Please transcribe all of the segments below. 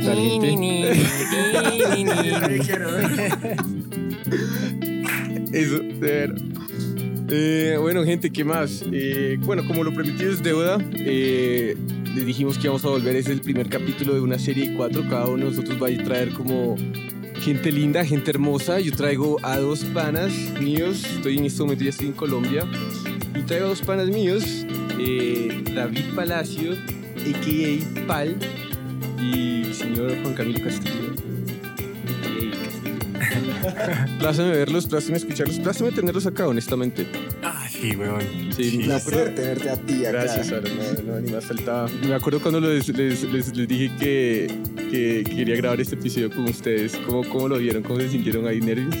¿Qué tal, gente? Eso, de verdad. Eh, bueno, gente, ¿qué más? Eh, bueno, como lo prometido es deuda, eh, les dijimos que íbamos a volver. Es el primer capítulo de una serie de cuatro. Cada uno de nosotros va a traer como gente linda, gente hermosa. Yo traigo a dos panas míos. Estoy en este momento, ya estoy en Colombia. Y traigo a dos panas míos. eh, David Palacio, a.k.a. Pal, y el señor Juan Camilo Castillo. Pláceme verlos, pláceme escucharlos, pláceme tenerlos acá, honestamente. Ah, sí, weón. Sí, Un placer tenerte a ti acá. Gracias, Aaron. No, no, ni más faltaba. Me acuerdo cuando les, les, les- les dije que, que quería grabar este episodio con ustedes. ¿Cómo, ¿Cómo lo vieron? ¿Cómo se sintieron ahí nervios?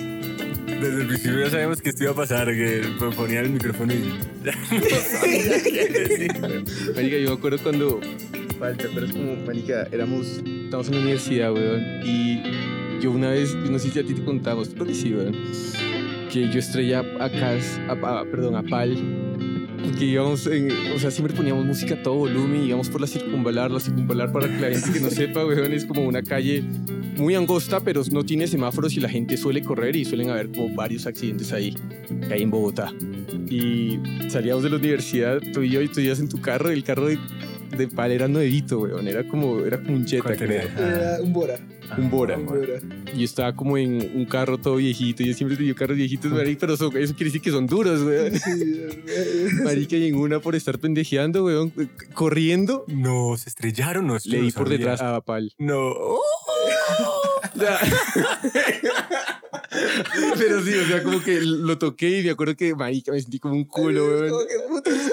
Desde el principio ya sabemos que esto iba a pasar, que me ponían el micrófono y. Marica, yo me acuerdo cuando... Falta, pero es como, marica, éramos... Estábamos en la universidad, weón. Y yo una vez, no sé si a ti te contamos, creo sí, weón. Que yo estrellé a Cas, a, a- perdón, a Pal. Que íbamos en, o sea, siempre poníamos música a todo volumen y íbamos por la circunvalar. La circunvalar, para que la gente que no sepa, weón, es como una calle muy angosta, pero no tiene semáforos y la gente suele correr y suelen haber como varios accidentes ahí, que hay en Bogotá. Y salíamos de la universidad, tú y yo, y tú ibas en tu carro, y el carro de, de Pal era nuevito, weón, era como, era como un Jetta, creo. Era un Bora. Un Bora. Un Bora. Y estaba como en un carro todo viejito, yo siempre tenía carros viejitos, marica, pero eso, eso quiere decir que son duros, weón. Sí, Marica, y en una por estar pendejeando, weón, corriendo, No, se estrellaron, no. le di por sabía. detrás a Pal. No. Pero sí, o sea, como que lo toqué y me acuerdo que, marica, me sentí como un culo, weón.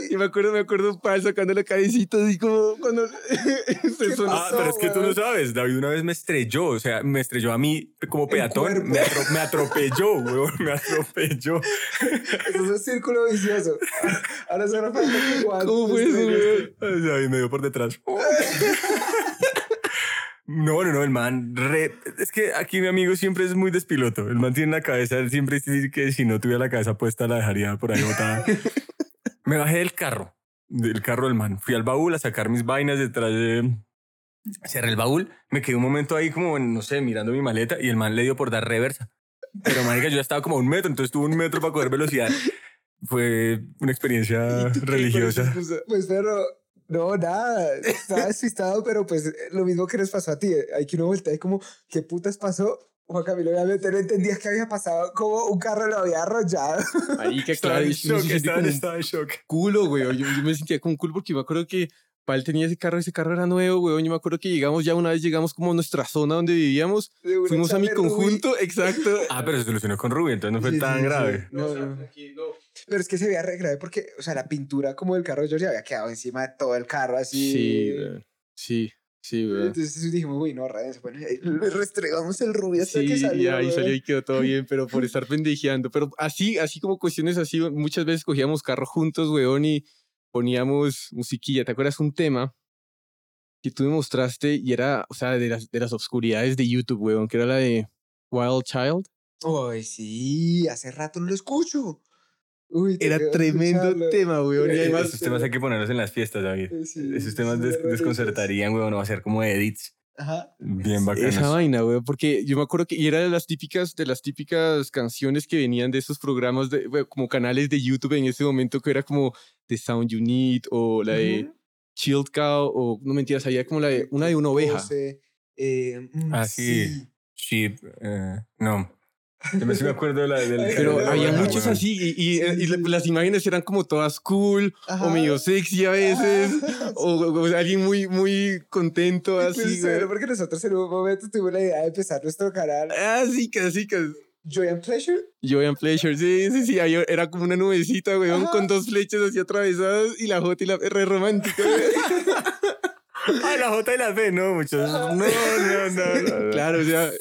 Y me acuerdo, me acuerdo Pal sacando la cabecita así como cuando se sonó. Ah, pero es que tú no sabes. David una vez me estrelló, o sea, me estrelló a mí como peatón. Me, atro- me atropelló, weón, me atropelló. Eso es un círculo vicioso. Ahora solo falta que ¿Cómo fue eso, weón? Ay, David me dio por detrás. No, no, no, el man, re- es que aquí mi amigo siempre es muy despiloto. El man tiene la cabeza, él siempre dice que si no tuviera la cabeza puesta la dejaría por ahí botada. me bajé del carro, del carro del man. Fui al baúl a sacar mis vainas detrás de... Cerré el baúl, me quedé un momento ahí como, no sé, mirando mi maleta y el man le dio por dar reversa. Pero, marica, yo ya estaba como a un metro, entonces tuve un metro para coger velocidad. Fue una experiencia religiosa. Por eso, Pues, pero, no, nada. Estaba despistado, pero pues lo mismo que les pasó a ti. Hay que uno voltea y como, ¿qué putas pasó? Juan Camilo, obviamente no entendías que había pasado, como un carro lo había arrollado. Marica, Estaba claro, en shock, estaba como en estado de shock. culo, weón. Yo, yo me sentía como un culo porque me acuerdo que Pal tenía ese carro, ese carro era nuevo, weón. Yo me acuerdo que llegamos ya una vez, llegamos como a nuestra zona donde vivíamos. Fuimos a mi Ruby. conjunto, exacto. Ah, pero se solucionó con Ruby, entonces no fue Sí, tan sí, sí. grave. No, no. Pero es que se veía re grave porque, o sea, la pintura como del carro de George había quedado encima de todo el carro así. Sí. Sí, sí. Entonces dijimos, uy, no, redes. Bueno, le restregamos el rubio hasta Sí, que salió. y ahí salió y quedó todo bien, pero por estar pendejeando. Pero así, así como cuestiones así, muchas veces cogíamos carro juntos, weón, y poníamos musiquilla. ¿Te acuerdas un tema que tú me mostraste y era, o sea, de las, de las obscuridades de YouTube, weón, que era la de Wild Child? Uy, sí, hace rato no lo escucho. Uy, Era tremendo escucharlo. tema, weón. Y Eh, además, Esos temas hay que ponerlos en las fiestas, David. Sí, Esos temas des- desconcertarían, weón. No va a ser como edits. Ajá. Bien bacanos. esa vaina, weón, porque yo me acuerdo que y era de las típicas, de las típicas canciones que venían de esos programas, de, weón, como canales de YouTube en ese momento, que era como The Sound You Need o la de Ujú. Chilled Cow, o no mentiras, había como la de, una de una oveja. Pose, eh, mm, Ah, sí. Sheep. eh, no. Yo me, sí me acuerdo de la, del. Pero de la había muchos weón. así, y, y- Sí, y sí, la- sí. las imágenes eran como todas cool, o Ajá. medio sexy a veces, o, o alguien muy, muy contento Pues, así, severo, güey. porque nosotros en un momento tuvimos la idea de empezar nuestro canal Así que, así que. Joy and Pleasure. Joy and Pleasure, sí, sí, sí, ahí era como una nubecita, weón, Ajá. con dos flechas así atravesadas y la J y la R romántica. Ah, la J y la B, no, muchos. No, no, no. no. Claro, o sea,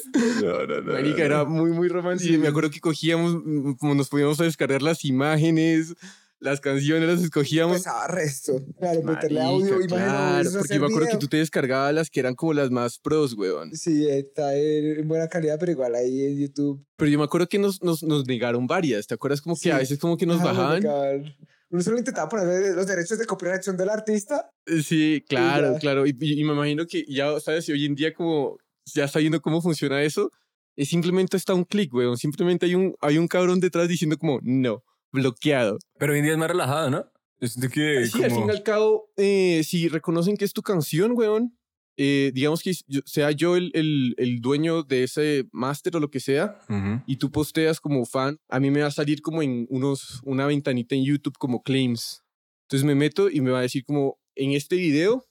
No, no, no. marica, era muy, muy romántico. Y me acuerdo que cogíamos, como nos podíamos a descargar las imágenes, las canciones, las escogíamos. Pesaba resto. Claro, meterle Marica, audio, imagen, claro, porque yo me acuerdo que tú te descargabas las que eran como las más pros, weón. Sí, está en en buena calidad, pero igual ahí en YouTube. Pero yo me acuerdo que nos, nos, nos negaron varias, ¿te acuerdas? Como que a Sí. veces como que nos Ajá, bajaban. Uno solo intentaba poner los derechos de copyright del artista. Eh, Sí, claro, ya. claro. Y, y- y me imagino que ya, ¿sabes? Y hoy en día como ya sabiendo cómo funciona eso, es simplemente está un clic, weón. Simplemente hay un, hay un cabrón detrás diciendo como, no, bloqueado. Pero hoy en día es más relajado, ¿no? Siento que Sí, al fin como... y al cabo, eh, si reconocen que es tu canción, weón, eh, digamos que sea yo el, el, el dueño de ese máster o lo que sea, Ujú. y tú posteas como fan, a mí me va a salir como en unos, una ventanita en YouTube como claims. Entonces me meto y me va a decir como, en este video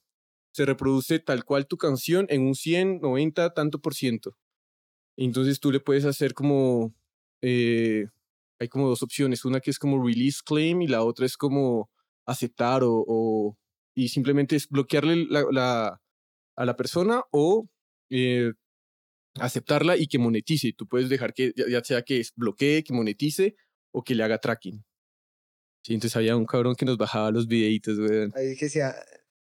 se reproduce tal cual tu canción en un 100, 90, tanto por ciento. Entonces tú le puedes hacer como, eh, hay como dos opciones, una que es como release claim y la otra es como aceptar o, o- y simplemente es bloquearle la, la- a la persona o eh, aceptarla y que monetice. Tú puedes dejar que ya, ya sea que es bloquee, que monetice o que le haga tracking. Sí, entonces había un cabrón que nos bajaba los videitos, weón. Ahí que decía,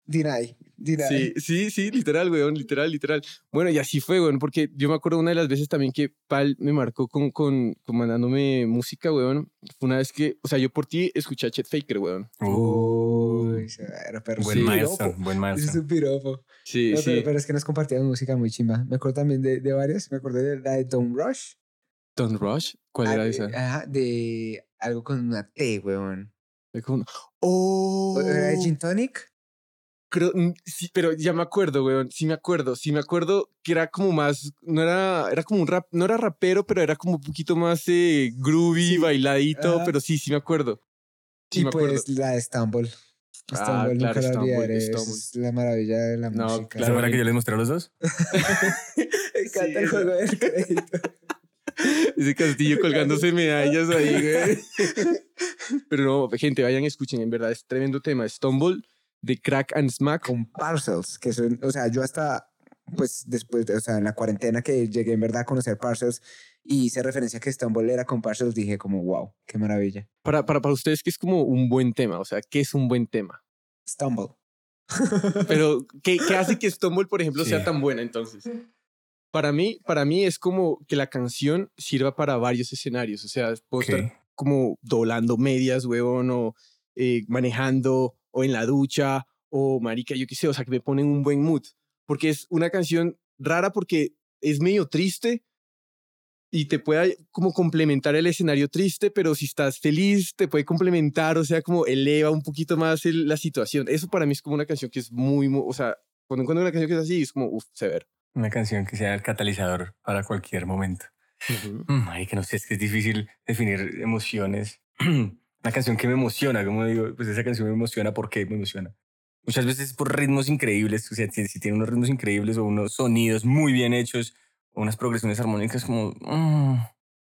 deny, deny. Sí, sí, sí, literal, weón, literal, literal. Bueno, y así fue, weón, porque yo me acuerdo una de las veces también que Pal me marcó con, con, con mandándome música, weón. Fue una vez que, o sea, yo por ti escuché a Chet Faker, weón. Uy, era perro. Buen Sí, piropo. buen Ese es un piropo. Sí, No, sí. pero, pero es que nos compartían música muy chimba. Me acuerdo también de, de varias. Me acuerdo de la de Don't Rush. Don't Rush, ¿cuál Ah, era esa? Ajá, de algo con una T, weón. Oh, ¿Era de Gin Tonic? creo, mm, sí, pero ya me acuerdo, weón, sí me acuerdo, sí me acuerdo que era como más, no era, era como un rap, no era rapero, pero era como un poquito más eh, groovy, Sí, bailadito, pero sí, sí me acuerdo. Sí y me acuerdo. pues la de Istanbul. Ah, claro, Istanbul. Istanbul. Es la maravilla de la No, música. ¿Se claro. acuerdan que yo les mostré a los dos? Me encanta el Sí. juego del crédito. Ese castillo colgándose medallas ahí, güey. Pero no, gente, vayan, escuchen, en verdad es tremendo tema. Stumble de Crack and Smack. Con Parcels, que son, o sea, yo hasta, pues después, de, o sea, en la cuarentena que llegué en verdad a conocer Parcels y hice referencia a que Istanbul era con Parcels, dije como, wow, qué maravilla. Para, para, para ustedes, que es como un buen tema? O sea, ¿qué es un buen tema? Stumble. Pero, ¿qué, qué hace que Stumble, por ejemplo, sea Sí. tan buena entonces? Para mí, para mí es como que la canción sirva para varios escenarios. O sea, puedo estar Ok. como doblando medias, huevón, o eh, manejando, o en la ducha, o marica, yo qué sé, o sea, que me ponen un buen mood. Porque es una canción rara porque es medio triste y te puede como complementar el escenario triste, pero si estás feliz, te puede complementar, o sea, como eleva un poquito más el- la situación. Eso para mí es como una canción que es muy, muy o sea, cuando encuentro una canción que es así, es como, uff, severo. Una canción que sea el catalizador para cualquier momento. Mm, Ay, que no sé, es que es difícil definir emociones. Una canción que me emociona, como digo, pues esa canción me emociona, ¿por qué me emociona? Muchas veces por ritmos increíbles, o sea, si, si tiene unos ritmos increíbles o unos sonidos muy bien hechos, unas progresiones armónicas como... mm,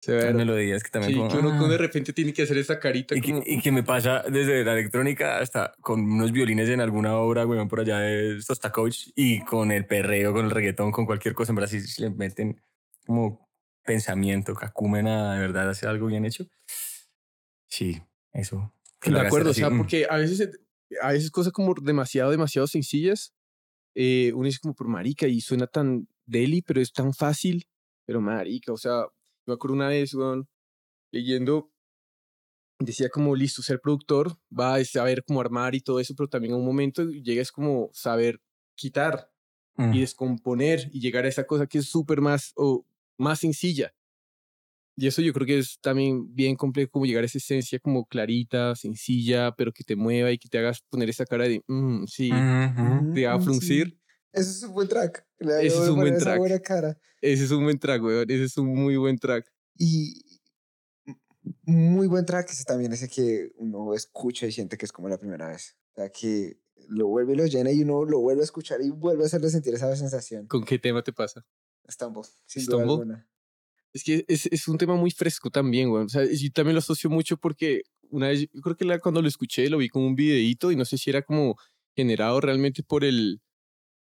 Severo. melodías que también Sí, como, que uno, que ah. de repente tiene que hacer esa carita Y que, como... y que me pasa desde la electrónica hasta con unos violines en alguna obra, weón, por allá de Sostakovich y con el perreo, con el reggaetón, con cualquier cosa. En Brasil si le meten como pensamiento, cacúmena, de verdad, hacer algo bien hecho. Sí, eso. que De acuerdo, o sea, mm. porque a veces, a veces cosas como demasiado, demasiado sencillas, eh, uno dice como por marica y suena tan deli, pero es tan fácil, pero marica, o sea, yo me acuerdo una vez, weón, leyendo, decía como, listo, ser productor va a saber cómo armar y todo eso, pero también a un momento llega es como saber quitar Mm. y descomponer y llegar a esa cosa que es súper más o más sencilla. Y eso yo creo que es también bien complejo, como llegar a esa esencia como clarita, sencilla, pero que te mueva y que te hagas poner esa cara de, "Mm, sí, Ujú. te va a Mm, fruncir. sí. Eso es un buen track. Le Ese es un buen track. buena cara. Ese es un buen track, weón. Ese es un muy buen track. Y muy buen track ese también ese que uno escucha y siente que es como la primera vez. O sea, que lo vuelve y lo llena y uno lo vuelve a escuchar y vuelve a hacerle sentir esa sensación. ¿Con qué tema te pasa? Stumble, sin duda Stumble. alguna. Es que es, es un tema muy fresco también, weón. O sea, yo también lo asocio mucho porque una vez, yo creo que la- cuando lo escuché lo vi como un videíto y no sé si era como generado realmente por el,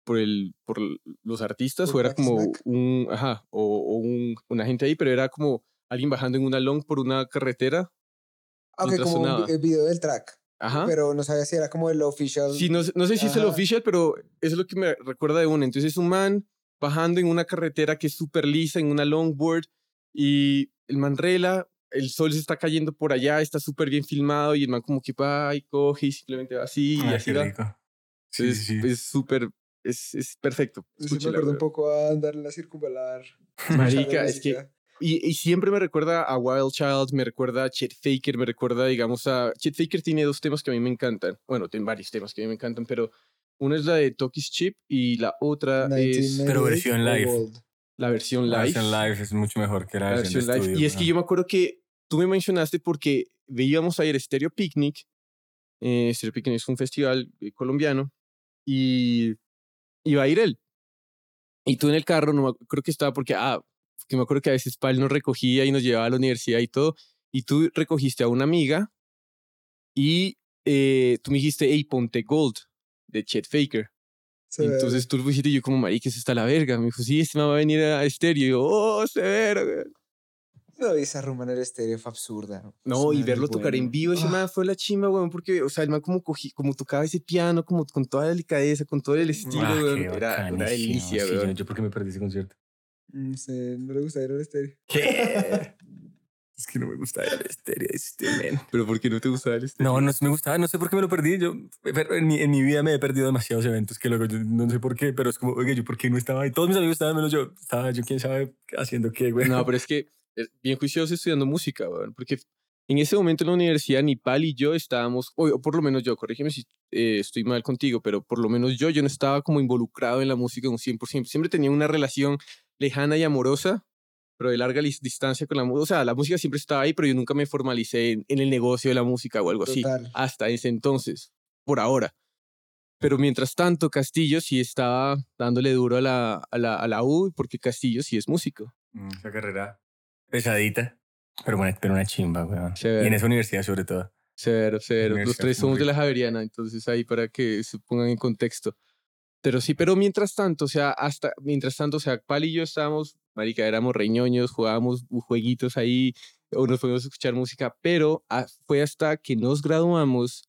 por el, por los artistas Por o era como Snack. un, ajá, o, o un, una gente ahí, pero era como alguien bajando en una long por una carretera. Ah, Ok, Mientras como un el video del track. Ajá. Pero no sabía si era como el official. Sí, no, sé- no sé si es el Ajá. official, pero es lo que me recuerda de una. Entonces es un man bajando en una carretera que es súper lisa, en una longboard, y el man rela, el sol se está cayendo por allá, está súper bien filmado y el man como que va y coge y simplemente va así y Ah, así va. Sí, es, sí, sí. es súper, es, es perfecto. Sí me acuerdo un poco a andar en la circunvalar. Marica, es que. Y, y siempre me recuerda a Wild Child, me recuerda a Chet Faker, me recuerda, digamos, a... Chet Faker tiene dos temas que a mí me encantan. Bueno, tiene varios temas que a mí me encantan, pero una es la de Toki's Chip y la otra es 1998 Pero versión live. La versión La live. versión live es mucho mejor que la, la versión, live. estudio, Y es que yo me acuerdo que tú me mencionaste porque íbamos a ir a Stereo Picnic. Eh, Stereo Picnic es un festival eh, colombiano y iba a ir él. Y tú en el carro, no me creo que estaba porque, ah, que me acuerdo que a veces Pal nos recogía y nos llevaba a la universidad y todo. Y tú recogiste a una amiga y eh, tú me dijiste, hey, ponte Gold de Chet Faker. Se ve. Entonces tú lo pusiste y yo como, marica, eso está la verga. Me dijo, sí, este man va a venir a estéreo. Y yo, oh, severo. weón". No, esa rumba en el estéreo fue absurda. No, Ese y verlo tocar en vivo, ese Ah, man fue la chimba, weón, porque, o sea, el man como, cogí, como tocaba ese piano, como con toda la delicadeza, con todo el estilo, Ah, weón. qué Era una delicia, Sí, yo, weón. yo por qué me perdí ese concierto. No sé, no le gusta ir al estéreo. ¿Qué? es que no me gusta el estéreo, este men. Pero ¿por qué no te gustaba el estéreo? No, no me gustaba, no sé por qué me lo perdí. Yo pero en mi, en mi vida me he perdido demasiados eventos que luego yo no sé por qué, pero es como, oye, yo por qué no estaba ahí. Todos mis amigos estaban menos yo. Estaba yo, quién sabe, haciendo qué, güey. No, pero es que bien juicioso estudiando música, weón, porque en ese momento en la universidad ni Pal y yo estábamos, o, o por lo menos yo, corrígeme si eh, estoy mal contigo, pero por lo menos yo, yo no estaba como involucrado en la música un 100%. Siempre tenía una relación lejana y amorosa, pero de larga distancia con la música. O sea, la música siempre estaba ahí, pero yo nunca me formalicé en, en el negocio de la música o algo así. Total. Hasta ese entonces, por ahora. Pero mientras tanto, Castillo sí estaba dándole duro a la, a la, a la U, porque Castillo sí es músico. Mm, Esa carrera pesadita, pero bueno, pero una chimba, weón. Severo. Y en esa universidad sobre todo. Severo, severo. Los tres somos de la. Javeriana, entonces ahí para que se pongan en contexto. Pero sí, pero mientras tanto, o sea, hasta, mientras tanto, o sea, Pal y yo estábamos, marica, éramos reñoños, jugábamos jueguitos ahí, o nos podíamos escuchar música, pero ah, fue hasta que nos graduamos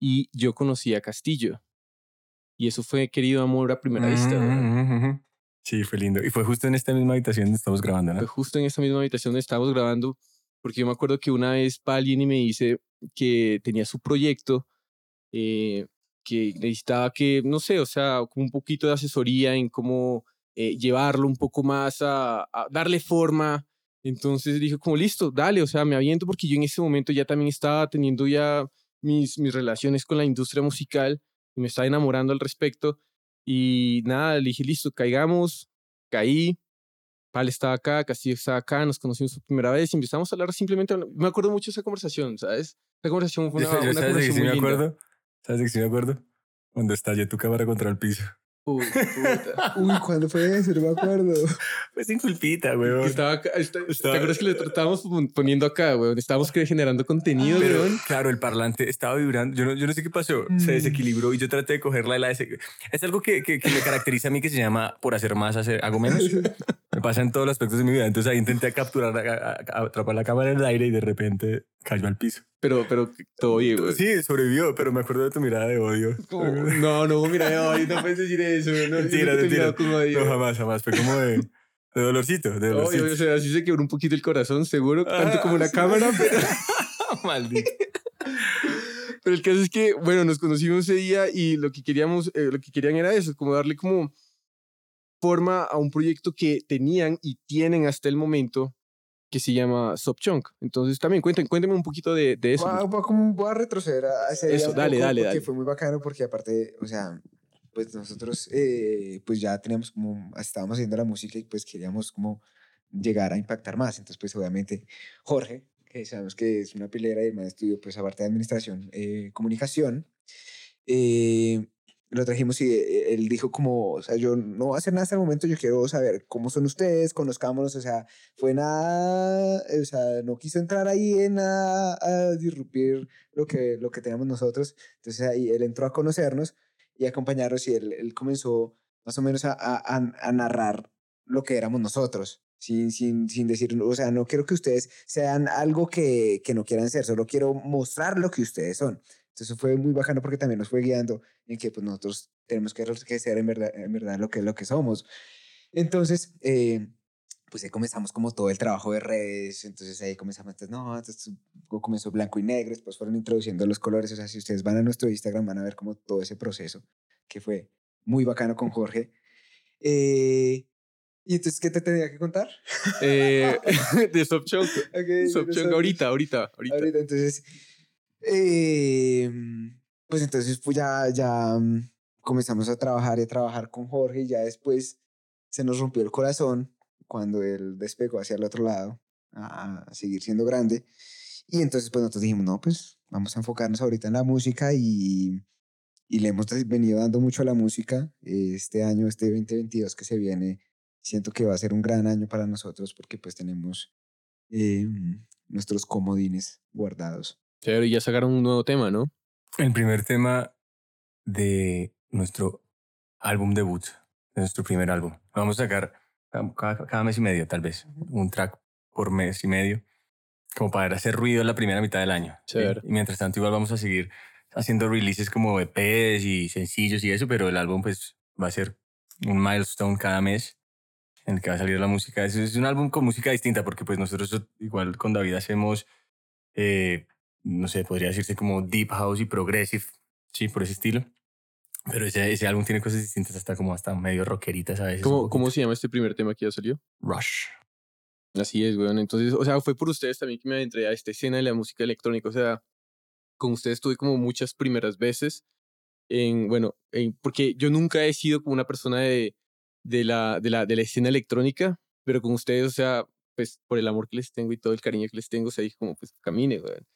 y yo conocí a Castillo. Y eso fue querido amor a primera vista, Mm, weón. mm, mm, mm. Sí, fue lindo. Y fue justo en esta misma habitación donde estamos grabando, ¿no? Fue justo en esta misma habitación donde estábamos grabando, porque yo me acuerdo que una vez Pal viene y me dice que tenía su proyecto, eh, que necesitaba que, no sé, o sea, como un poquito de asesoría en cómo eh, llevarlo un poco más a, a darle forma. Entonces dije como, listo, dale, o sea, me aviento porque yo en ese momento ya también estaba teniendo ya mis, mis relaciones con la industria musical y me estaba enamorando al respecto. Y nada, le dije, listo, caigamos, caí, Pal estaba acá, Castillo estaba acá, nos conocimos por primera vez y empezamos a hablar simplemente. Me acuerdo mucho de esa conversación, ¿sabes? Esa conversación fue Yo- una, yo una ¿Sabes conversación sí muy me linda. acuerdo? ¿Sabes de qué sí me acuerdo? Cuando estallé tu cámara contra el piso. Uy, puta. Uy, ¿cuándo fue eso? No me acuerdo. Pues sin culpita, weón. estaba acá, esta- Estaba- ¿Te acuerdas que lo estábamos pon- poniendo acá, weón? Estábamos generando contenido, Pero, weón. claro, el parlante estaba vibrando. Yo no, yo no sé qué pasó. Se Mm. desequilibró y yo traté de cogerla de la dese- Es algo que, que, que me caracteriza a mí que se llama por hacer más, hacer, hago menos. Me pasa en todos los aspectos de mi vida. Entonces ahí intenté capturar, a- a- a- atrapar la cámara en el aire y de repente cayó al piso. Pero, pero todo bien, weón. Sí, sobrevivió, pero me acuerdo de tu mirada de odio. No, no, mira, ay, no puedes decir eso. No, Mentira, mentira. odio. No, jamás, jamás. Fue como de, de dolorcito, de Obvio, dolorcito. o sea, así se quebró un poquito el corazón, seguro, tanto Ah, como la sí. cámara, pero... Maldito. Pero el caso es que, bueno, nos conocimos ese día y lo que queríamos, eh, lo que querían era eso, como darle como forma a un proyecto que tenían y tienen hasta el momento que se llama Subchunk. Entonces también cuéntenme, cuéntenme un poquito de, de eso. Voy a, voy a retroceder a ese día Eso, un dale, dale, dale. fue muy bacano porque aparte, o sea, pues nosotros eh, pues ya teníamos como, estábamos haciendo la música y pues queríamos como llegar a impactar más. Entonces pues obviamente Jorge, que sabemos que es una pilera y man estudió pues aparte de administración, eh, comunicación, eh, lo trajimos y eh, él dijo como, o sea, yo no voy a hacer nada hasta el momento, yo quiero saber cómo son ustedes, conozcámonos, o sea, fue nada, o sea, no quiso entrar ahí en nada a disrupir lo que, lo que teníamos nosotros. Entonces ahí él entró a conocernos y a acompañarnos y él, él comenzó más o menos a, a, a- a narrar lo que éramos nosotros. Sin, sin, sin decir, o sea, no quiero que ustedes sean algo que, que no quieran ser, solo quiero mostrar lo que ustedes son. Entonces fue muy bacano porque también nos fue guiando en que pues, nosotros tenemos que, que ser en verdad, en verdad lo, que, lo que somos. Entonces, eh, pues ahí comenzamos como todo el trabajo de redes, entonces ahí comenzamos, entonces, no, entonces comenzó blanco y negro, después fueron introduciendo los colores, o sea, si ustedes van a nuestro Instagram van a ver como todo ese proceso, que fue muy bacano con Jorge. Eh, ¿Y entonces qué te tenía que contar? Eh, de Stop Chunk. Okay, ahorita, ahorita, ahorita. Ahorita, entonces, eh, pues entonces pues ya, ya mm, comenzamos a trabajar y a trabajar con Jorge y ya después se nos rompió el corazón cuando él despegó hacia el otro lado a, seguir siendo grande. Y entonces pues nosotros dijimos, no, pues vamos a enfocarnos ahorita en la música y, y le hemos venido dando mucho a la música. Este año, este 2022 que se viene, siento que va a ser un gran año para nosotros porque pues tenemos eh, nuestros comodines guardados. Pero ya sacaron un nuevo tema, ¿no? El primer tema de nuestro álbum debut, de nuestro primer álbum. Vamos a sacar cada, cada mes y medio, tal vez, un track por mes y medio, como para hacer ruido en la primera mitad del año. ¿sí? Y mientras tanto, igual vamos a seguir haciendo releases como EPs y sencillos y eso, pero el álbum pues va a ser un milestone cada mes en el que va a salir la música. Es, es un álbum con música distinta porque pues nosotros igual con David hacemos, eh, no sé, podría decirse como deep house y progressive, sí, por ese estilo. Pero ese, ese álbum tiene cosas distintas, hasta como hasta medio rockeritas a veces. ¿Cómo. ¿Cómo se llama este primer tema que ya salió? Rush. Así es, weón. Entonces, o sea, fue por ustedes también que me adentré a esta escena de la música electrónica. O sea, con ustedes tuve como muchas primeras veces en, bueno, en, porque yo nunca he sido como una persona de, de, la, de, la, de la escena electrónica, pero con ustedes, o sea, pues por el amor que les tengo y todo el cariño que les tengo, o sea, dije como, pues camine, weón.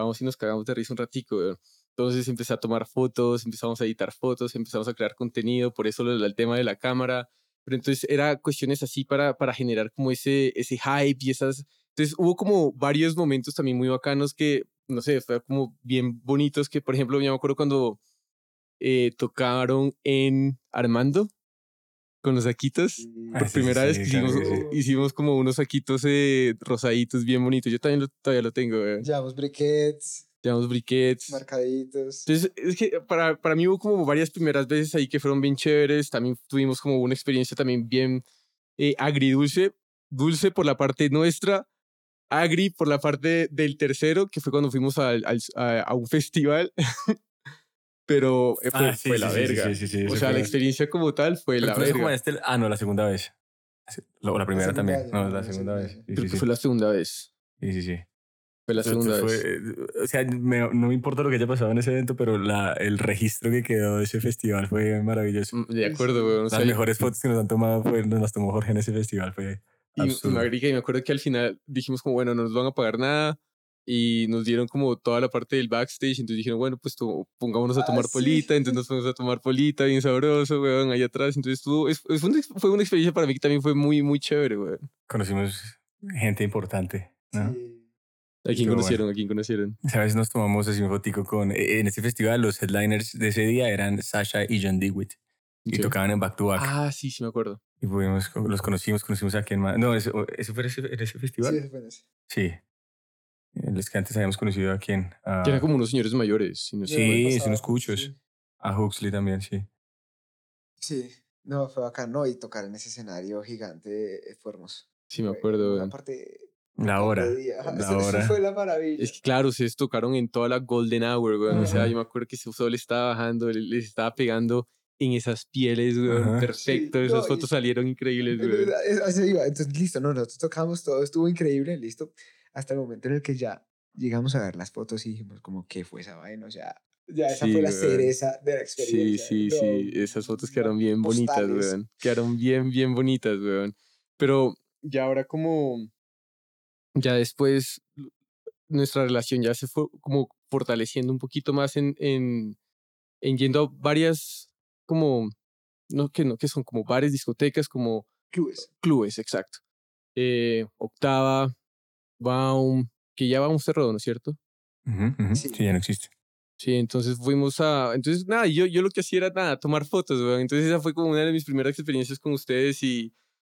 Vamos y nos cagamos de risa un ratico, weón. Entonces empecé a tomar fotos, empezamos a editar fotos, empezamos a crear contenido, por eso el tema de la cámara. Pero entonces era cuestiones así para, para generar como ese, ese hype y esas... Entonces hubo como varios momentos también muy bacanos que, no sé, fue como bien bonitos que, por ejemplo, yo me acuerdo cuando eh, tocaron en Armando con los saquitos. Ah, Por sí, primera sí, vez que claro hicimos, que sí. hicimos como unos saquitos eh, rosaditos bien bonitos. Yo también lo- todavía lo tengo, weón. Llevamos briquets, Llevamos briquets. marcaditos. Entonces, es que para, para mí hubo como varias primeras veces ahí que fueron bien chéveres. También tuvimos como una experiencia también bien eh, agridulce. Dulce por la parte nuestra, agri por la parte del tercero, que fue cuando fuimos al- al- a, a un festival. Pero eh, fue, Ah, sí, fue sí, la sí, verga. sí, sí, sí, o sea, la fue- experiencia como tal fue Pero la verga. como este, ah, no, la segunda vez. O la primera segunda también. vez, No, la la segunda vez. vez. Sí, Creo sí, que sí. fue la segunda vez. Sí, sí, sí. Fue la segunda Entonces vez. fue, eh, o sea, me- no me importa lo que haya pasado en ese evento, pero la, el registro que quedó de ese festival fue maravilloso. Mm, De acuerdo, weón. O Las sea, mejores fotos que nos han tomado fue, nos las tomó Jorge en ese festival. Fue Y, y me acuerdo que al final dijimos como, bueno, no nos van a pagar nada. Y nos dieron como toda la parte del backstage. Entonces dijeron, bueno, pues pongámonos a Ah, tomar sí. polita. Entonces nos fuimos a tomar polita, bien sabroso, weón, ahí atrás. Entonces estuvo, es, es ex- fue una experiencia para mí que también fue muy, muy chévere, weón. Conocimos gente importante. ¿no? Sí. ¿A quién Estuvo conocieron? ¿A quién conocieron? ¿Sabes? Nos tomamos así un fotico con... eh, En este festival los headliners de ese día eran Sasha y John Dewitt. Y Sí. tocaban en Back to Back. Ah, sí, sí me acuerdo. Y pudimos, los conocimos, conocimos a quien más. No, ¿eso, eso fue en ese, ese Sí, festival? ese fue en ese. Sí. Eh, Los que antes habíamos conocido a quién. A, Que eran como unos señores mayores. Si no Sí, sí, unos cuchos. sí. a Huxley también, sí. Sí, no, fue bacán, ¿no? Y tocar en ese escenario gigante eh, fue hermoso. Sí, me acuerdo, Una weón. parte... La hora. La eso- eso hora. fue la maravilla. Es que claro, ustedes tocaron en toda la Golden Hour, weón. O sea, yo me acuerdo que ese sol estaba bajando, le- les estaba pegando en esas pieles, weón. Ajá. Perfecto, Sí, esas no, y- fotos salieron increíbles, es- así iba. Entonces, listo, no, nosotros tocamos todo, estuvo increíble, listo. Hasta el momento en el que ya llegamos a ver las fotos y dijimos, como, ¿qué fue esa vaina? O sea, ya esa Sí, fue la cereza de la Sí, experiencia. sí, No, sí. Esas fotos quedaron bien bonitas, weón. Quedaron bien, bien bonitas, weón. Pero ya ahora como... Ya después nuestra relación ya se fue como fortaleciendo un poquito más en, en, en yendo a varias como... No, que no, que son como bares, discotecas, como Clubes. clubes, exacto. Eh, Octava, Baum, que ya vamos cerrado, ¿no es cierto? Ujú, ujú. Sí. Sí. ya no existe. Sí, entonces fuimos a... Entonces, nada, yo, yo lo que hacía era, nada, tomar fotos, weón. Entonces esa fue como una de mis primeras experiencias con ustedes y,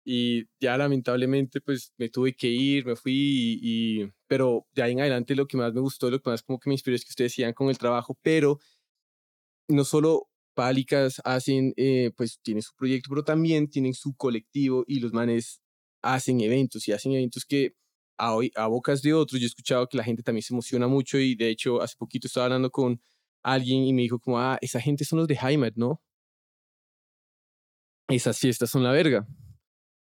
y ya lamentablemente pues me tuve que ir, me fui y, y- Pero de ahí en adelante lo que más me gustó, lo que más como que me inspiró es que ustedes sigan con el trabajo, pero no solo Pálicas hacen, eh, pues tienen su proyecto, pero también tienen su colectivo y los manes hacen eventos y hacen eventos que a, a bocas de otros yo he escuchado que la gente también se emociona mucho y de hecho hace poquito estaba hablando con alguien y me dijo como, ah, esa gente son los de Heimat, ¿no? Esas fiestas son la verga.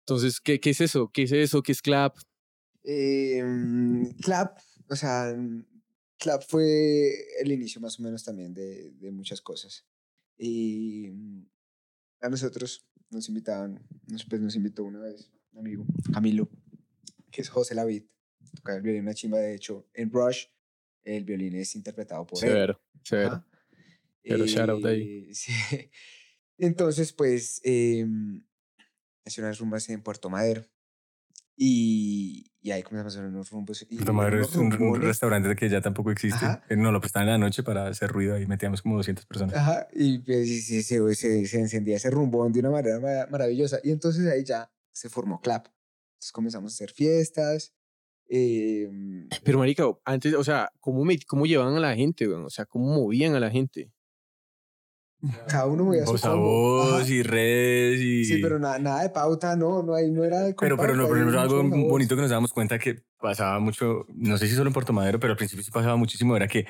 Entonces, ¿qué, qué es eso? ¿Qué es eso? ¿Qué es clap? Eh, Clap, o sea, mm, Clap fue el inicio más o menos también de, de muchas cosas. Y mm, a nosotros nos invitaban, nos, pues nos invitó una vez un amigo, Camilo, que es José Lavid, toca el violín una chimba, de hecho, en Rush el violín es interpretado por él. Severo, severo. Ajá. Pero shout out ahí. Eh, sí. Entonces, pues, eh, hice unas rumbas en Puerto Madero. Y, y ahí comenzamos a hacer unos rumbos. Y Puerto Madero es un, un restaurante que ya tampoco existe. Ajá. Eh, No, lo prestaban en la noche para hacer ruido y metíamos como 200 personas. Ajá, y pues, se, se, se encendía ese rumbón de una manera ma- maravillosa. Y entonces ahí ya se formó Clap. Entonces comenzamos a hacer fiestas. eh, Pero, marica, antes, o sea, ¿cómo, me, cómo llevaban a la gente, weón? O sea, ¿cómo movían a la gente? cada uno movía su Voz y redes y... Sí, pero na- nada de pauta, no, no, hay, no era de Pero, pero, no, pero no, algo bonito que nos dábamos cuenta que pasaba mucho, no sé si solo en Puerto Madero, pero al principio sí pasaba muchísimo, era que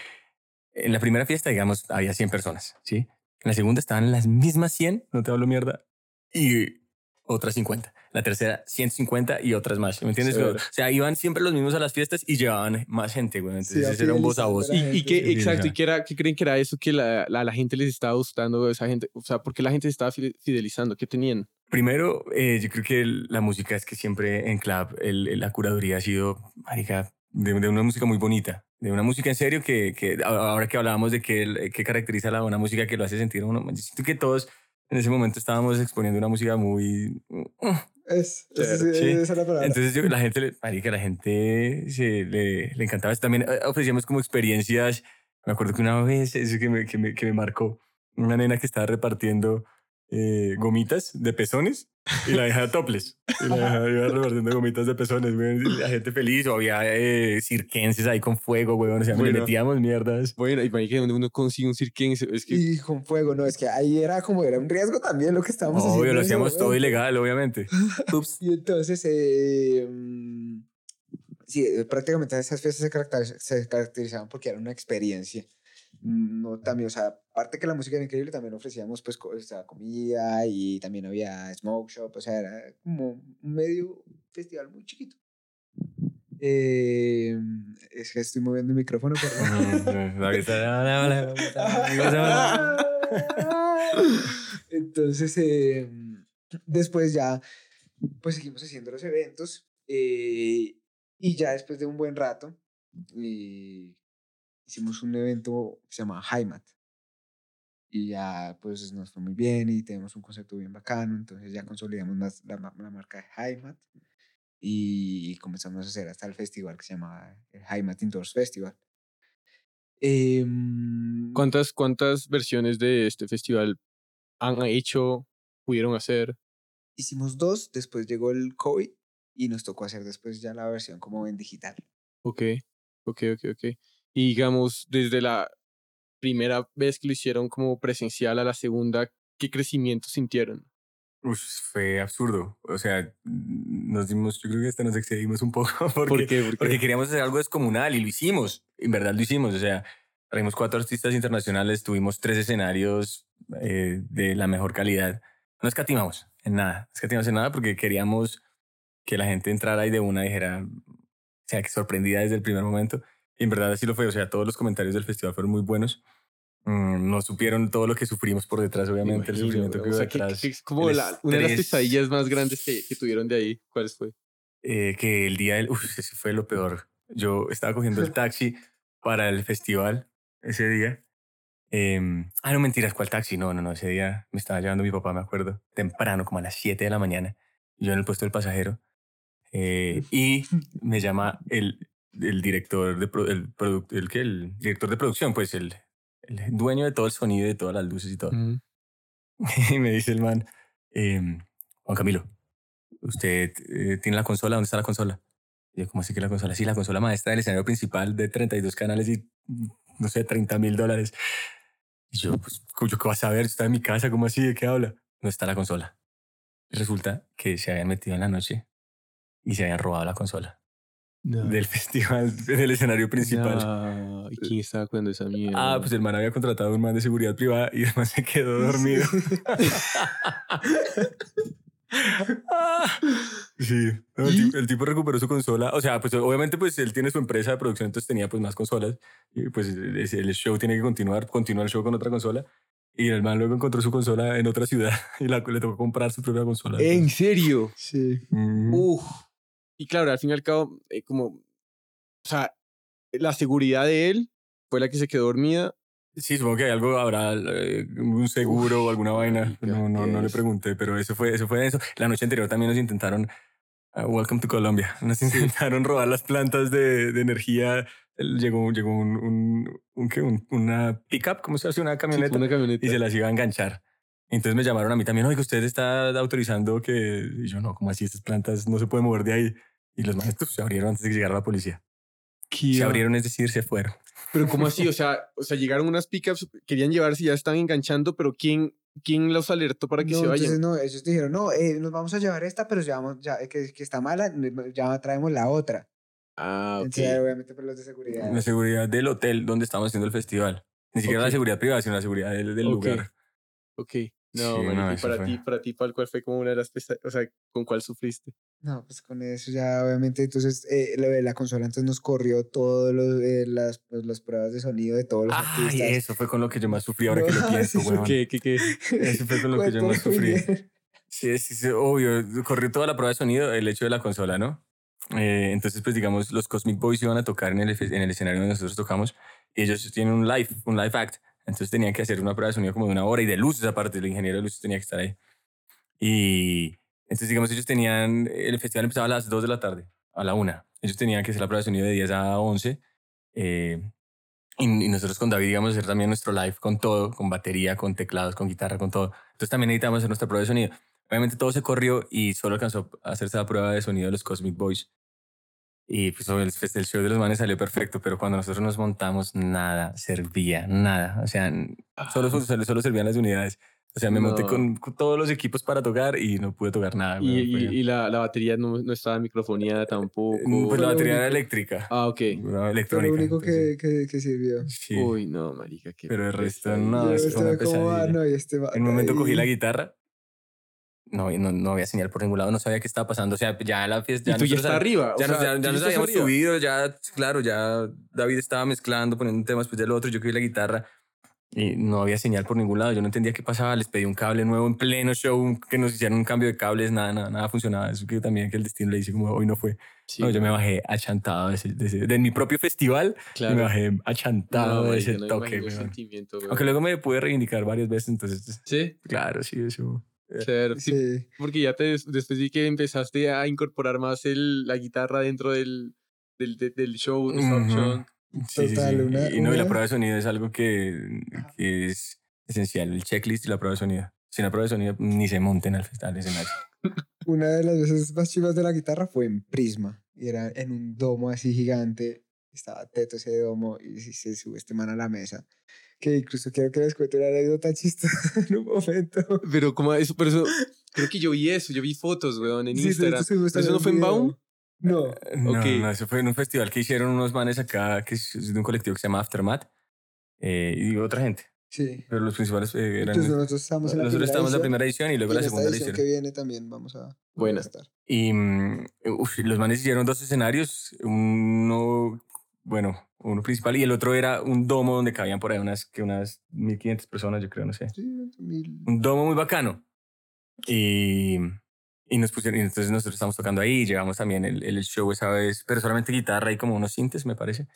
en la primera fiesta, digamos, había 100 personas, ¿sí? En la segunda estaban las mismas 100, no te hablo mierda, y otras 50. La tercera, 150 y otras más, ¿me entiendes? Severo. O sea, iban siempre los mismos a las fiestas y llevaban más gente, güey. Entonces Sí, ese era un voz a voz. ¿Y, y qué, sí. exacto, ¿y qué, era, qué creen que era eso que la, la, la gente les estaba gustando a esa gente? O sea, ¿por qué la gente se estaba fide- fidelizando? ¿Qué tenían? Primero, eh, yo creo que el- la música es que siempre en club el- el- la curaduría ha sido, marica, de, de una música muy bonita, de una música en serio que, que a- ahora que hablábamos de el- que caracteriza la buena música que lo hace sentir a uno, yo siento que todos en ese momento estábamos exponiendo una música muy... Es, es- es- sí. esa es la palabra. Entonces yo, la gente, marica, la gente se, le, le encantaba. También eh, ofrecíamos como experiencias, me acuerdo que una vez, eso que me, que me, que me marcó, una nena que estaba repartiendo eh, gomitas de pezones y la dejaba topless. Y la dejaba iba repartiendo gomitas de pezones, güey. La gente feliz, o había eh, cirquenses ahí con fuego, güey. O sea, Bueno. metíamos mierdas. Bueno, y marica, donde uno consigue un cirquense, es que... Y con fuego, no, es que ahí era como, era un riesgo también lo que estábamos haciendo. Obvio, lo hacíamos todo ilegal, obviamente. Ups. Y entonces, eh, mm, sí, prácticamente esas fiestas se, caracteriz- se caracterizaban porque era una experiencia. No, también, o sea, aparte que la música era increíble, también ofrecíamos pues co- o sea, comida y también había smoke shop, o sea, era como un medio festival muy chiquito. Eh, es que estoy moviendo el micrófono, perdón. Entonces, eh, después ya, pues seguimos haciendo los eventos eh, y ya después de un buen rato, eh, hicimos un evento que se llama Heimat. Y ya, pues nos fue muy bien y tenemos un concepto bien bacano, entonces ya consolidamos más la, la marca de Heimat y comenzamos a hacer hasta el festival que se llama el Heimat Indoors Festival. Em, ¿Cuántas, ¿Cuántas versiones de este festival han hecho, pudieron hacer? hicimos dos, después llegó el COVID y nos tocó hacer después ya la versión como en digital. Ok, ok, ok, ok. Y digamos, desde la primera vez que lo hicieron como presencial a la segunda, ¿qué crecimiento sintieron? Uf, fue absurdo. O sea, nos dimos, yo creo que hasta nos excedimos un poco porque, ¿Por qué? ¿Por qué? porque queríamos hacer algo descomunal y lo hicimos. En verdad lo hicimos. O sea, traímos cuatro artistas internacionales, tuvimos tres escenarios eh, de la mejor calidad. No escatimamos en nada, no escatimamos en nada porque queríamos que la gente entrara y de una dijera, o sea, que sorprendida desde el primer momento. En verdad así lo fue. O sea, todos los comentarios del festival fueron muy buenos. Mm, no supieron todo lo que sufrimos por detrás, Me obviamente, el sufrimiento que O hubo sea, ¿qué- detrás. qué- es como la- una de las pesadillas más grandes que, que tuvieron de ahí. ¿Cuáles fue? eh, que el día del... Uf, ese fue lo peor. Yo estaba cogiendo el taxi para el festival ese día. Em, ah, no, mentiras, ¿cuál taxi? No, no, no, ese día me estaba llevando mi papá, me acuerdo, temprano, como a las 7 de la mañana, yo en el puesto del pasajero. eh, y me llama el, el director de pro- el, el, ¿qué? el director de producción, pues el, el dueño de todo el sonido, y de todas las luces y todo. Ujú. y me dice el man, em, Juan Camilo, ¿usted eh, tiene la consola? ¿Dónde está la consola? Y yo, ¿cómo así que la consola? Sí, la consola maestra del escenario principal de 32 canales y, mm, no sé, 30 mil dólares. Y yo, pues, ¿yo qué vas a ver? Está en mi casa, ¿cómo así? ¿De qué habla? No está la consola. Resulta que se habían metido en la noche y se habían robado la consola No. del festival, del escenario principal. No. ¿Y quién estaba cuando esa mierda? Ah, pues el man había contratado a un man de seguridad privada y el man se quedó dormido. Ah, sí, el, ¿Y? tipo, el tipo recuperó su consola. O sea, pues obviamente pues él tiene su empresa de producción, entonces tenía pues más consolas. Y pues el, show tiene que continuar, continúa el show con otra consola. Y el man luego encontró su consola en otra ciudad y la, le tocó comprar su propia consola. ¿En serio? Sí. Ujú. Uf. Y claro, al fin y al cabo, eh, como, o sea, la seguridad de él fue la que se quedó dormida. Sí, supongo que hay algo, habrá eh, un seguro o alguna vaina. No, no, no le pregunté, pero eso fue, eso fue eso. La noche anterior también nos intentaron, ah, welcome to Colombia, nos intentaron robar las plantas de, de energía. Llegó, llegó un, un, un, ¿qué? Un- una pickup, ¿cómo se hace? Una Sí, camioneta. una camioneta. y se las iba a enganchar. Entonces me llamaron a mí también, oye, usted está autorizando que... Y yo, no, ¿cómo así? Estas plantas no se pueden mover de ahí. Y los maestros se abrieron antes de que llegara la policía. ¿Qué? Se abrieron, es decir, se fueron. Pero ¿cómo así? O sea, o sea, llegaron unas pickups, querían llevarse y ya están enganchando, pero ¿quién, quién los alertó para que no, se vayan? entonces no, ellos dijeron, no, eh, nos vamos a llevar esta, pero llevamos, ya, eh, que, que está mala, ya traemos la otra. Ah, ok. Entonces, obviamente, pues los de seguridad. La seguridad del hotel donde estábamos haciendo el festival. Ni siquiera Ok. la seguridad privada, sino la seguridad del, del Ok. lugar. Ok. No, Sí, marica, no, y para fue. ti, para ti, ¿cuál, fue como una de las pesa- o sea, con cuál sufriste? No, pues con eso ya, obviamente, entonces, eh, lo de la consola, entonces nos corrió todas las, pues, las pruebas de sonido de todos los Ay, artistas. eso fue con lo que yo más sufrí ahora que No, lo pienso, weón. ¿Qué, qué, qué? Eso fue con lo que yo más sufrí. Sí, sí, sí, obvio. Corrió toda la prueba de sonido, el hecho de la consola, ¿no? Eh, entonces, pues digamos, los Cosmic Boys iban a tocar en el, en el escenario donde nosotros tocamos y ellos tienen un live, un live act. Entonces tenían que hacer una prueba de sonido como de una hora y de luces aparte, el ingeniero de luces tenía que estar ahí. Y entonces, digamos, ellos tenían, el festival empezaba a las 2 de la tarde, a la 1. Ellos tenían que hacer la prueba de sonido de 10 a 11. eh, y, y nosotros con David íbamos a hacer también nuestro live con todo, con batería, con teclados, con guitarra, con todo. Entonces también necesitábamos hacer nuestra prueba de sonido. Obviamente todo se corrió y solo alcanzó a hacerse la prueba de sonido de los Cosmic Boys. Y pues el, el show de los manes salió perfecto, pero cuando nosotros nos montamos, nada servía, nada. O sea, solo, solo, solo servían las unidades. O sea, me monté No. con, con todos los equipos para tocar y no pude tocar nada. Y, y, y la, la batería no, no estaba microfoneada tampoco. Mm, pues la batería era único. eléctrica. Ah, ok. Fue electrónica. lo único que, que, que sirvió. sí. Uy, no, marica, qué Pero el resto no, Yo estaba como, ah, no, y este va En un momento cogí la guitarra. No, no, no había señal por ningún lado, no sabía qué estaba pasando. O sea, ya la fiesta. Y tú ya nosotros está sab- arriba. o Ya, nos, sea, ya, tú ya nos estás habíamos arriba. subido, ya, claro, ya David estaba mezclando, poniendo un tema después del otro. Yo cogí la guitarra y no había señal por ningún lado. Yo no entendía qué pasaba. Les pedí un cable nuevo en pleno show, que nos hicieran un cambio de cables, nada, nada, nada funcionaba. Eso que también que el destino le dice como hoy no fue. Sí, No, yo me bajé achantado de, ese- de, ese- de mi propio festival. claro. Me bajé achantado No, de ese no toque. Aunque luego me pude reivindicar varias veces, entonces, Sí, claro, sí, eso. Claro. Sí, Sí. porque ya te, des- después de que empezaste a incorporar más el, la guitarra dentro del, del, de- del show, de. Sí, sí, Total, sí. una- y no, y la prueba de sonido es algo que, que es esencial, el checklist y la prueba de sonido. Sin la prueba de sonido ni se monten al festival al escenario. Una de las veces más chivas de la guitarra fue en Prisma. Y era en un domo así gigante. Estaba teto ese domo y si se sube este man a la mesa. Que incluso quiero que les cuente una anécdota chistosa en un momento. Pero como eso, pero eso, creo que yo vi eso, yo vi fotos, weón, en Sí, pero Instagram. se muestra ¿Eso no fue en. Baum? No. No, Ok. no, eso fue en un festival que hicieron unos manes acá, que es de un colectivo que se llama Aftermath, eh, y otra gente. Sí. Pero los principales eh, eran... Entonces nosotros estamos en la nosotros primera estábamos en la edición, primera edición y luego y la en esta segunda edición edición. que viene también vamos a, Buena. a estar. Y mm, uf, los manes hicieron dos escenarios, uno, bueno, uno principal y el otro era un domo donde cabían por ahí unas, que unas 1500 personas, yo creo, no sé. Sí, mil- Un domo muy bacano. Y, y nos pusieron, y entonces nosotros estamos tocando ahí, llevamos también el, el show esa vez, pero solamente guitarra y como unos sintes, me parece.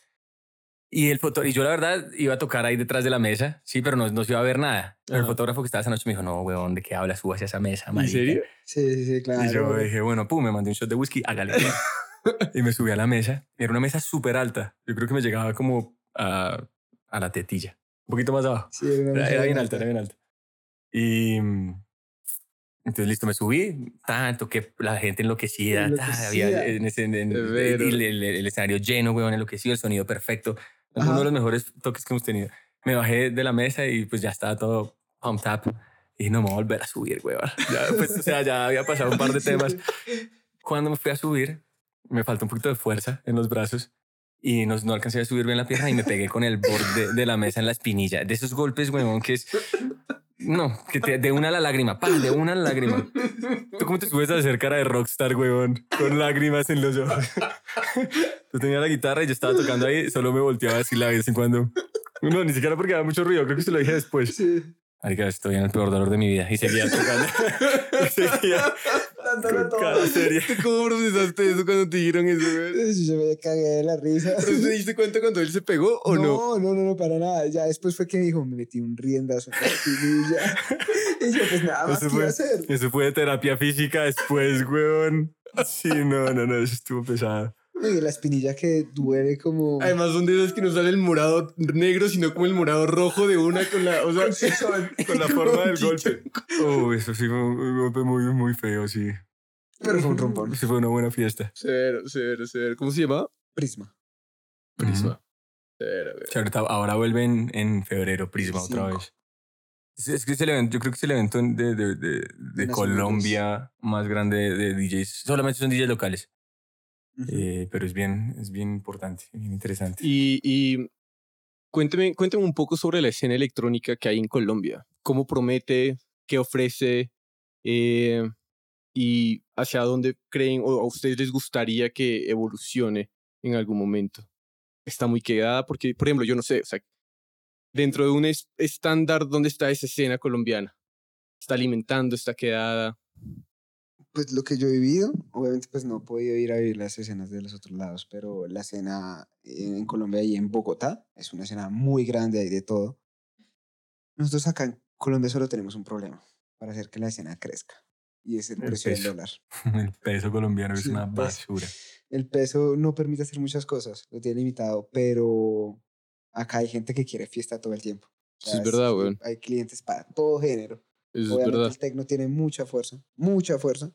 Y el foto, y yo la verdad iba a tocar ahí detrás de la mesa, sí, pero no, no se iba a ver nada. Pero el fotógrafo que estaba esa noche me dijo, no, weón, ¿de qué hablas? Suba hacia esa mesa, ¿En marica". serio? Sí, sí, sí, claro. Y yo dije, bueno, pum, me mandé un shot de whisky, hágale. y me subí a la mesa. Era una mesa súper alta. Yo creo que me llegaba como a, a la tetilla. Un poquito más abajo. Sí, era, Era, bien alta, era bien alta. Y entonces, listo, me subí. Tanto que la gente enloquecida. Enloquecida. había en ese, en- el, el- el escenario lleno, weón, enloquecido, el sonido perfecto. Ajá. Uno de los mejores toques que hemos tenido. Me bajé de la mesa y pues ya estaba todo pumped up. Y no me voy a volver a subir, weón. Ya, pues, o sea, ya había pasado un par de temas. cuando me fui a subir, me faltó un poquito de fuerza en los brazos y no, no alcancé a subir bien la pierna y me pegué con el borde de la mesa en la espinilla. De esos golpes, huevón, que es... No, que te, de una a la lágrima, pa, de una a la lágrima. ¿Tú cómo te subes a hacer cara de rockstar, huevón? Con lágrimas en los ojos. Yo tenía la guitarra y yo estaba tocando ahí, solo me volteaba así la vez en cuando. No, ni siquiera porque daba mucho ruido, creo que se lo dije después. Sí. Marica, estoy en el peor dolor de mi vida y seguía tocando. y seguía Todo. ¿Cómo procesaste eso cuando te dijeron eso, güey? Yo me cagué de la risa. ¿Pero te diste cuenta cuando él se pegó o no? no, no, no, no, para nada. Ya después fue que me dijo, me metí un riendazo en la espinilla. y yo, pues nada más, Eso ¿qué iba a fue, hacer? eso fue de terapia física después, weón. Sí, no, no, no, eso estuvo pesado. Y la espinilla que duele como... Además son de esas que no sale el morado negro, sino como el morado rojo de una con la... O sea, Con la forma del golpe. Oh, eso sí fue un golpe muy, muy feo, sí. Pero fue un rompón. Sí fue una buena fiesta. Cero, cero, cero. ¿Cómo se llama? Prisma. Prisma. Ahorita- ahora vuelven en febrero Prisma otra vez. Es, que es el evento, yo creo que es el evento de, de, de, de. Colombia más grande de DJs. Solamente son DJs locales, Ujú. eh, pero es bien, es bien importante, bien interesante. Y, y cuénteme, cuénteme un poco sobre la escena electrónica que hay en Colombia. ¿Cómo promete? ¿Qué ofrece? Eh, ¿Y hacia dónde creen o a ustedes les gustaría que evolucione en algún momento? Está muy quedada porque, por ejemplo, yo no sé, o sea, dentro de un es- estándar, ¿dónde está esa escena colombiana? ¿Está alimentando? ¿Está quedada? Pues lo que yo he vivido, obviamente pues no he podido ir a vivir las escenas de los otros lados, pero la escena en Colombia y en Bogotá es una escena muy grande, hay de todo. Nosotros acá en Colombia solo tenemos un problema para hacer que la escena crezca y es el, El precio del peso. dólar. El peso colombiano es Sí, una el peso. basura. El peso no permite hacer muchas cosas, lo tiene limitado, pero acá hay gente que quiere fiesta todo el tiempo. O sea, es verdad, weón. Hay clientes para todo género. Eso es verdad. el tecno tiene mucha fuerza, mucha fuerza.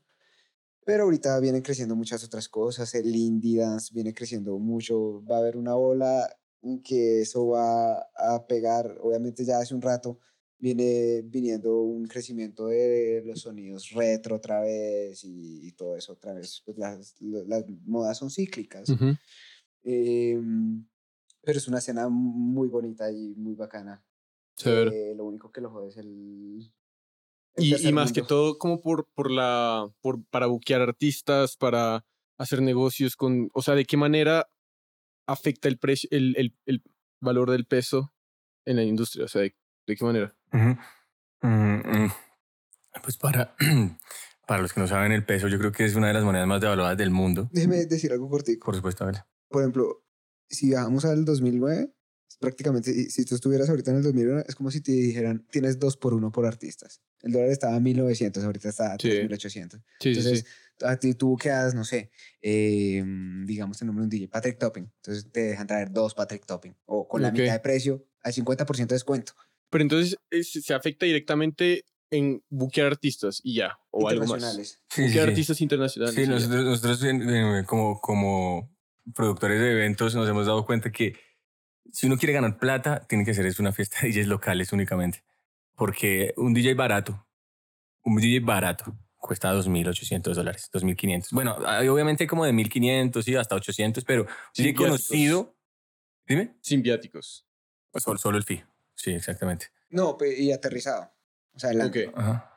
Pero ahorita vienen creciendo muchas otras cosas. El indie dance viene creciendo mucho. Va a haber una ola que eso va a pegar. Obviamente ya hace un rato viene viniendo un crecimiento de los sonidos retro otra vez y, y todo eso otra vez. Pues las, las modas son cíclicas. Ujú. Em, pero es una escena muy bonita y muy bacana. Eh, lo único que lo jode es el... Y, más que todo como por, por la, por, para buquear artistas, para hacer negocios con, o sea, ¿de qué manera afecta el precio, el, el, el valor del peso en la industria? O sea, ¿de, de qué manera? Mm, mm. Pues para, para los que no saben el peso, yo creo que es una de las monedas más devaluadas del mundo. Déjeme decir algo cortico. Por supuesto, a ver. Por ejemplo, si bajamos al 2009, es prácticamente, si- si tú estuvieras ahorita en el 2001, es como si te dijeran, tienes dos por uno por artistas. El dólar estaba a 1900, ahorita está a Sí. 3800. Sí, Entonces, a ti tú quedas, no sé, eh, digamos el nombre de un DJ, Patrick Topping. Entonces te dejan traer dos Patrick Topping. O con la Ok. mitad de precio, al 50% de descuento. Pero entonces es- se afecta directamente en buquear artistas y ya, o algo más. Sí, sí, Buquear sí. artistas internacionales. Sí, nosotros, nosotros en- en- como, como productores de eventos nos hemos dado cuenta que si uno quiere ganar plata, tiene que hacer es una fiesta de DJs locales únicamente. Porque un DJ barato, un DJ barato, cuesta 2.800 dólares, 2.500. Bueno, hay obviamente como de 1.500 y hasta 800, pero un Sin DJ viáticos. conocido... Dime. Sin viáticos. Pues solo, solo el fee. Sí, exactamente. No, y aterrizado. O sea, adelante. Ok. Ajá.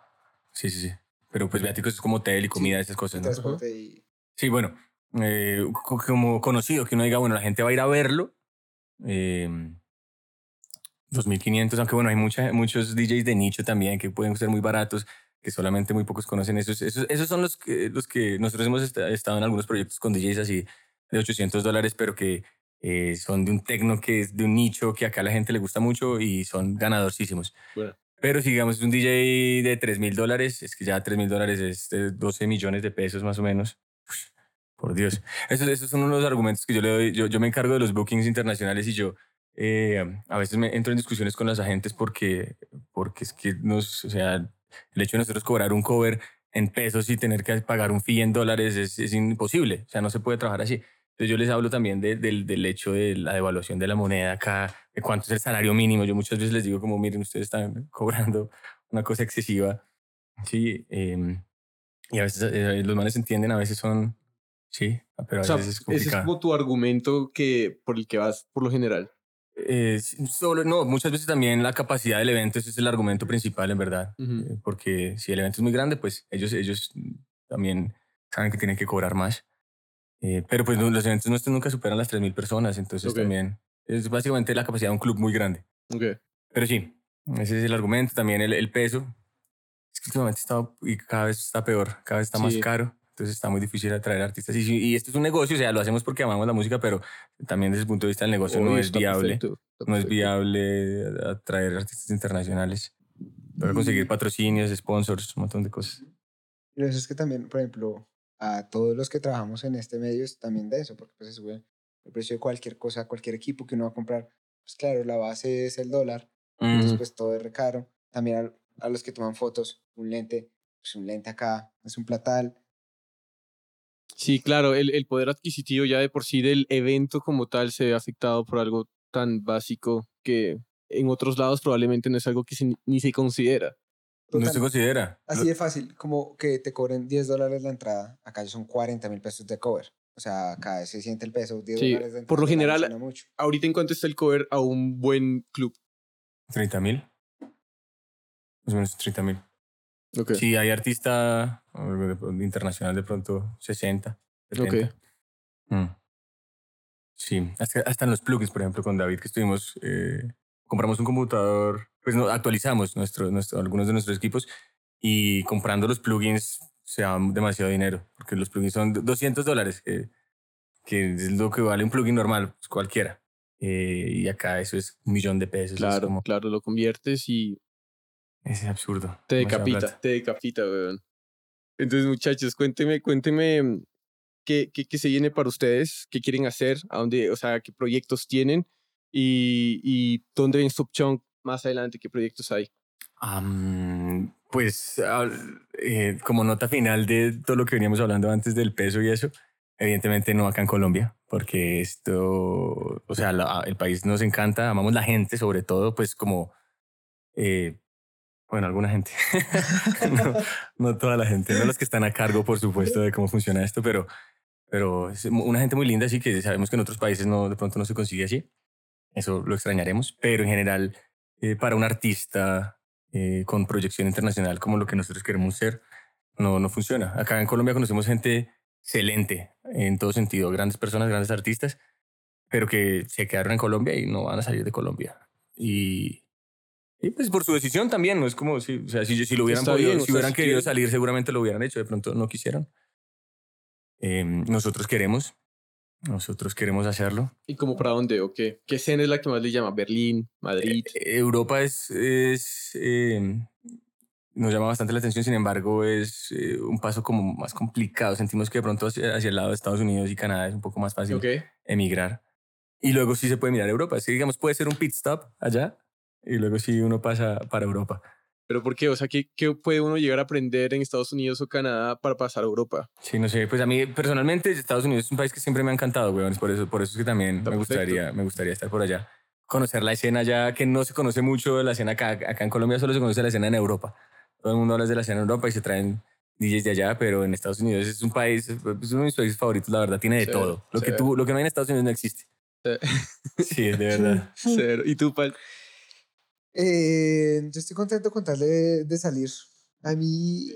Sí, sí, sí. Pero pues viáticos es como hotel y comida, esas cosas, ¿no? Y... Sí, bueno, eh, co- como conocido, que uno diga, bueno, la gente va a ir a verlo. Eh, 2.500, aunque bueno, hay mucha, muchos DJs de nicho también que pueden ser muy baratos, que solamente muy pocos conocen. Esos, esos, esos son los que, los que nosotros hemos esta- estado en algunos proyectos con DJs así de 800 dólares, pero que eh, son de un tecno que es de un nicho que acá a la gente le gusta mucho y son ganadorcísimos. Bueno. Pero si digamos es un DJ de 3 mil dólares, es que ya 3 mil dólares es de 12 millones de pesos más o menos. Ush, por Dios. Esos, esos son unos argumentos que yo le doy. Yo, yo me encargo de los bookings internacionales y yo eh, a veces me entro en discusiones con los agentes porque, porque es que nos, o sea, el hecho de nosotros cobrar un cover en pesos y tener que pagar un fee en dólares es, es imposible. O sea, no se puede trabajar así. Entonces yo les hablo también de- del, del hecho de la devaluación de la moneda acá, de cuánto es el salario mínimo. Yo muchas veces les digo como, miren, ustedes están cobrando una cosa excesiva. Sí, em, Y a veces eh, los manes entienden, a veces son... Sí, pero a O sea, veces es ese es complicado. como tu argumento que, por el que vas por lo general. Eh, solo, no, muchas veces también la capacidad del evento ese es el argumento principal, en verdad. Ujú. Eh, porque si el evento es muy grande, pues ellos, ellos también saben que tienen que cobrar más. Eh, pero pues los eventos nuestros nunca superan las 3.000 personas, entonces Ok. también es básicamente la capacidad de un club muy grande. Ok. Pero sí, ese es el argumento, también el, el peso. Es que últimamente está, y cada vez está peor, cada vez está más Sí. caro, entonces está muy difícil atraer artistas. Y, y esto es un negocio, o sea, lo hacemos porque amamos la música, pero también desde el punto de vista del negocio no es viable perfecto, no es viable atraer artistas internacionales. Para conseguir patrocinios, sponsors, un montón de cosas. Y eso es que también, por ejemplo, a todos los que trabajamos en este medio es también de eso, porque pues se sube el precio de cualquier cosa, cualquier equipo que uno va a comprar. Pues claro, la base es el dólar, entonces Mm, pues todo es re caro. También a, a los que toman fotos, un lente, pues un lente acá es un platal. Sí, claro, el, el poder adquisitivo ya de por sí del evento como tal se ve afectado por algo tan básico que en otros lados probablemente no es algo que se ni- ni se considera. no se considera. Así de fácil, como que te cobren 10 dólares la entrada, acá ya son 40 mil pesos de cover. O sea, acá se siente el peso, 10 Sí, dólares de por lo entrada, general, mucho. Ahorita en cuanto está el cover a un buen club. 30 mil. Más o menos 30 mil. Ok. Si hay artista pronto internacional de pronto 60, 70. Mm. Sí, hasta, hasta en los plugins, por ejemplo, con David que estuvimos, eh, compramos un computador, pues no, actualizamos nuestro, nuestro, algunos de nuestros equipos y comprando los plugins se da demasiado dinero, porque los plugins son 200 dólares, que, que es lo que vale un plugin normal, pues cualquiera. Eh, y acá eso es un millón de pesos. es Claro, como- claro, lo conviertes y es absurdo. te decapita, te decapita, weón. Entonces, muchachos, cuénteme, cuénteme mm, qué, qué, qué se viene para ustedes, qué quieren hacer, a dónde, o sea, qué proyectos tienen y, y dónde ven Stop Chunk más adelante, qué proyectos hay. Am, pues al- eh, como nota final de todo lo que veníamos hablando antes del peso y eso, evidentemente no acá en Colombia, porque esto, o sea, la- el país nos encanta, amamos la gente sobre todo, pues como, eh, bueno, alguna gente, no, toda la gente, no los que están a cargo, por supuesto, de cómo funciona esto, pero, pero es una gente muy linda, así que sabemos que en otros países no, de pronto no se consigue así, eso lo extrañaremos, pero en general, eh, para un artista eh, con proyección internacional como lo que nosotros queremos ser, no, no funciona. Acá en Colombia conocemos gente excelente en todo sentido, grandes personas, grandes artistas, pero que se quedaron en Colombia y no van a salir de Colombia. Y, y pues por su decisión también, no es como si, o sea, si, si lo hubieran, Está podido- bien, si hubieran querido salir, seguramente lo hubieran hecho, de pronto no quisieron. Eh, nosotros queremos, nosotros queremos hacerlo. ¿Y como para dónde o qué? ¿Qué escena es la que más les llama? ¿Berlín? ¿Madrid? Eh, Europa es, es eh, nos llama bastante la atención, sin embargo, es eh, un paso como más complicado. Sentimos que de pronto hacia, hacia el lado de Estados Unidos y Canadá es un poco más fácil ok. emigrar. Y luego sí se puede mirar Europa. Así que, digamos, puede ser un pit stop allá y luego sí uno pasa para Europa. ¿Pero por qué? O sea, ¿qué, ¿qué puede uno llegar a aprender en Estados Unidos o Canadá para pasar a Europa? Sí, no sé, pues a mí personalmente Estados Unidos es un país que siempre me ha encantado, weón. Por eso, por eso es que también Está me perfecto. gustaría, me gustaría estar por allá. Conocer la escena allá, que no se conoce mucho de la escena acá. Acá en Colombia solo se conoce la escena en Europa. Todo el mundo habla de la escena en Europa y se traen DJs de allá, pero en Estados Unidos es un país, es uno de mis países favoritos, la verdad, tiene de Sí, todo. Lo que, sí. tú, lo que no hay en Estados Unidos no existe. Sí, de verdad. Cero. ¿Y tú, Pal? Eh, yo estoy contento con tal de, de salir. A mí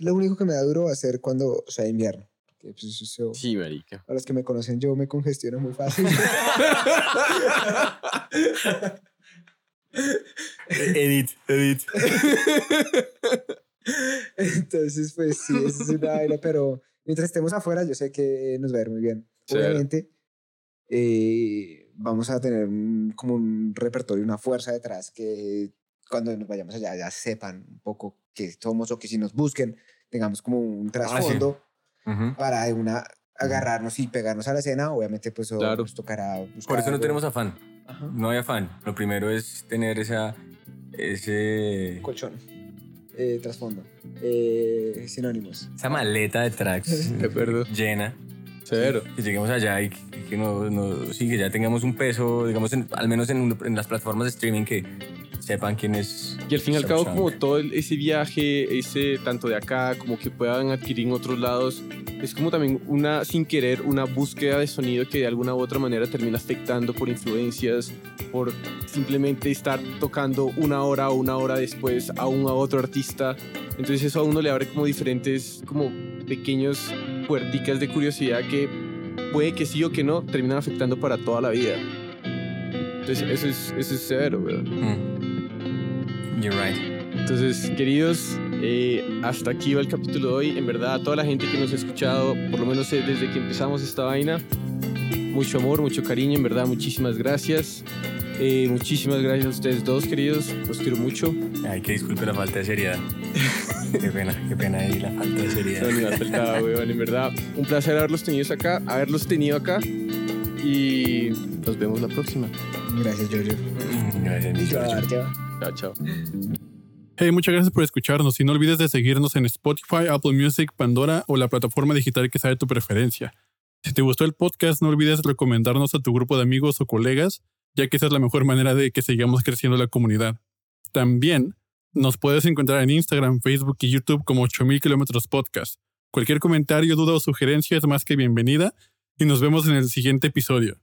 lo único que me da duro va a ser cuando sea invierno. porque, pues, eso- Sí, marica. a los que me conocen yo me congestiono muy fácil. Edit, edit. Entonces, pues sí, eso es una vaina, pero mientras estemos afuera, yo sé que nos va a ir muy bien. Obviamente, eh, vamos a tener un- como un repertorio, una fuerza detrás que cuando nos vayamos allá ya sepan un poco que somos o que si nos busquen, tengamos como un Ah, sí. trasfondo Ujú. para de una agarrarnos y pegarnos a la escena. Obviamente, pues Claro. nos tocará buscar Por eso no algo. tenemos afán. Ajá. No hay afán. Lo primero es tener esa, ese, colchón, eh, trasfondo, eh, sinónimos. esa maleta de tracks De acuerdo. llena. Que lleguemos allá y que, que no, no- sí, que ya tengamos un peso, digamos, en- al menos en, en las plataformas de streaming que, sepan quién es. Y al fin y al cabo, como todo ese viaje, ese tanto de acá como que puedan adquirir en otros lados, es como también una, sin querer, una búsqueda de sonido que de alguna u otra manera termina afectando por influencias, por simplemente estar tocando una hora o una hora después a un a otro artista. Entonces eso a uno le abre como diferentes, como pequeños puerticas de curiosidad que puede que sí o que no terminan afectando para toda la vida. Entonces eso es, eso es severo, weón. Mm. You're right. Entonces, queridos, eh, hasta aquí va el capítulo de hoy. En verdad, a toda la gente que nos ha escuchado, por lo menos eh, desde que empezamos esta vaina, mucho amor, mucho cariño, en verdad, muchísimas gracias. Eh, muchísimas gracias a ustedes dos, queridos. Los quiero mucho. Ay, que disculpe la falta de seriedad. qué pena, qué pena ahí la falta de seriedad. No, ni me faltaba, weón. En verdad, un placer haberlos tenido acá, haberlos tenido acá. Y nos vemos la próxima. Gracias. Mm, Gracias, mi George. Chao, chao. Hey, muchas gracias por escucharnos y no olvides de seguirnos en Spotify, Apple Music, Pandora o la plataforma digital que sea de tu preferencia. Si te gustó el podcast, no olvides recomendarnos a tu grupo de amigos o colegas, ya que esa es la mejor manera de que sigamos creciendo la comunidad. También nos puedes encontrar en Instagram, Facebook y YouTube como 8000 kilómetros podcast. Cualquier comentario, duda o sugerencia es más que bienvenida y nos vemos en el siguiente episodio.